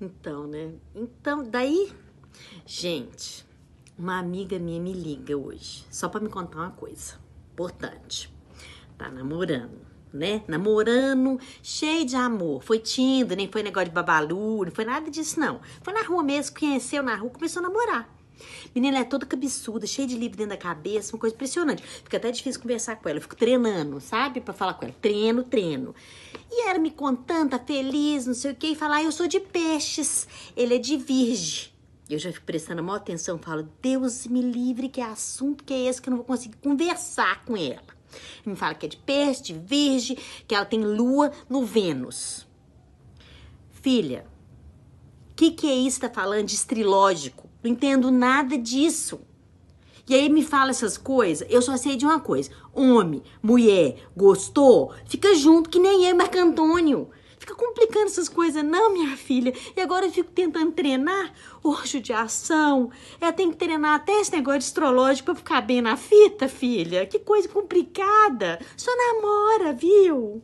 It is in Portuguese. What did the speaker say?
Então, né? Então, daí, gente, uma amiga minha me liga hoje, só para me contar uma coisa importante. Tá namorando, né? Namorando, cheio de amor. Foi Tinder, nem foi negócio de babalu, não foi nada disso, não. Foi na rua mesmo, conheceu na rua, começou a namorar. Menina, ela é toda cabeçuda, cheia de livro dentro da cabeça, uma coisa impressionante. Fica até difícil conversar com ela. Eu fico treinando, sabe? Pra falar com ela. Treino, treino. E ela me contando, tá feliz, não sei o quê, e fala, ah, eu sou de peixes, ele é de virgem. Eu já fico prestando a maior atenção, falo, Deus me livre, que assunto que é esse que eu não vou conseguir conversar com ela. Me fala que é de peixe, de virgem, que ela tem lua no Vênus. Filha, o que, que é isso que tá falando de estrilógico? Não entendo nada disso. E aí me fala essas coisas, eu só sei de uma coisa: homem, mulher, gostou, fica junto que nem eu e Marco Antônio. Fica complicando essas coisas, não, minha filha. E agora eu fico tentando treinar oh, judiação. Eu tenho que treinar até esse negócio de astrológico pra ficar bem na fita, filha. Que coisa complicada. Só namora, viu?